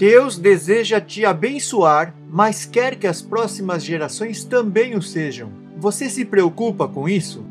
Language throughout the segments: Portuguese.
Deus deseja te abençoar, mas quer que as próximas gerações também o sejam. Você se preocupa com isso?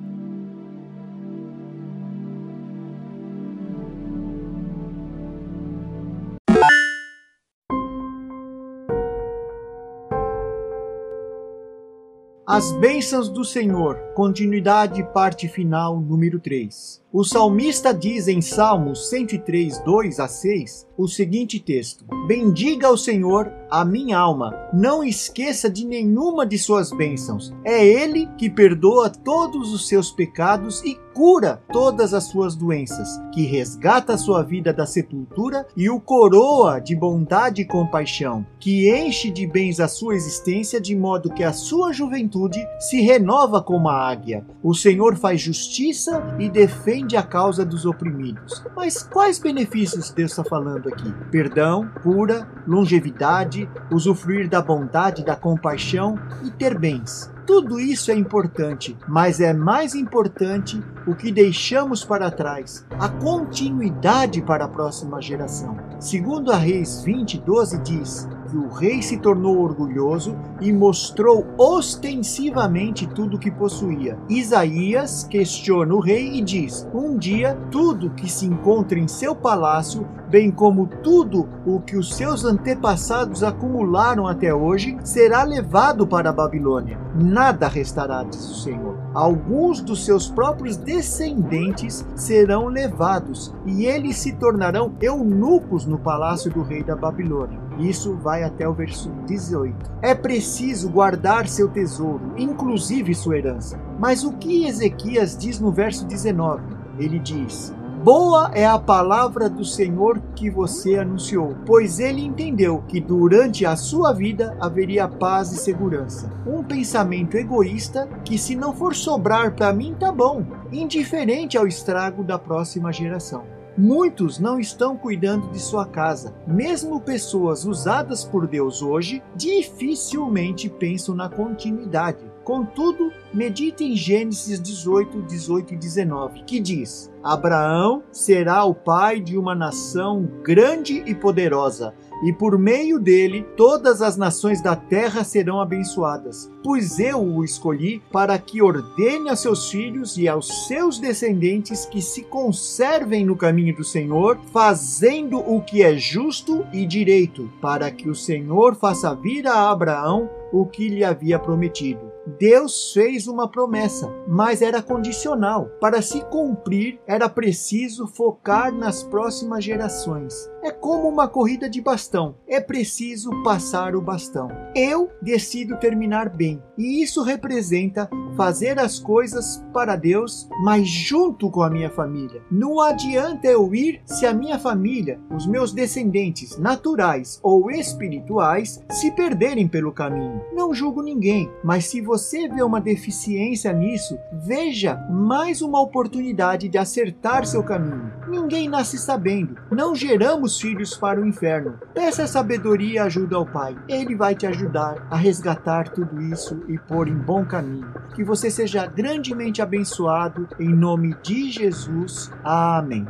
As bênçãos do Senhor, continuidade parte final número 3. O salmista diz em Salmos 103, 2 a 6 o seguinte texto: Bendiga ao Senhor a minha alma, não esqueça de nenhuma de suas bênçãos. É Ele que perdoa todos os seus pecados e cura todas as suas doenças, que resgata a sua vida da sepultura e o coroa de bondade e compaixão, que enche de bens a sua existência de modo que a sua juventude se renova como a águia. O Senhor faz justiça e defende a causa dos oprimidos. Mas quais benefícios Deus está falando aqui: perdão, cura, longevidade, usufruir da bondade, da compaixão e ter bens. Tudo isso é importante, mas é mais importante o que deixamos para trás, a continuidade para a próxima geração. Segundo a Reis 20, 12 diz o rei se tornou orgulhoso e mostrou ostensivamente tudo o que possuía. Isaías questiona o rei e diz: Um dia tudo que se encontra em seu palácio, bem como tudo o que os seus antepassados acumularam até hoje, será levado para a Babilônia. Nada restará, diz o Senhor. Alguns dos seus próprios descendentes serão levados e eles se tornarão eunucos no palácio do rei da Babilônia. Isso vai até o verso 18. É preciso guardar seu tesouro, inclusive sua herança. Mas o que Ezequias diz no verso 19? Ele diz: Boa é a palavra do Senhor que você anunciou, pois ele entendeu que durante a sua vida haveria paz e segurança. Um pensamento egoísta que, se não for sobrar para mim, tá bom, indiferente ao estrago da próxima geração. Muitos não estão cuidando de sua casa. Mesmo pessoas usadas por Deus hoje dificilmente pensam na continuidade. Contudo, medite em Gênesis 18, 18 e 19, que diz: Abraão será o pai de uma nação grande e poderosa e por meio dele todas as nações da terra serão abençoadas. Pois eu o escolhi para que ordene a seus filhos e aos seus descendentes que se conservem no caminho do Senhor, fazendo o que é justo e direito, para que o Senhor faça vir a Abraão o que lhe havia prometido. Deus fez uma promessa, mas era condicional. Para se cumprir, era preciso focar nas próximas gerações. É como uma corrida de bastão, é preciso passar o bastão. Eu decido terminar bem, e isso representa fazer as coisas para Deus, mas junto com a minha família. Não adianta eu ir se a minha família, os meus descendentes naturais ou espirituais, se perderem pelo caminho. Não julgo ninguém, mas se você vê uma deficiência nisso, veja mais uma oportunidade de acertar seu caminho. Ninguém nasce sabendo, não geramos os filhos para o inferno. Peça sabedoria e ajuda ao Pai. Ele vai te ajudar a resgatar tudo isso e pôr em bom caminho. Que você seja grandemente abençoado em nome de Jesus. Amém.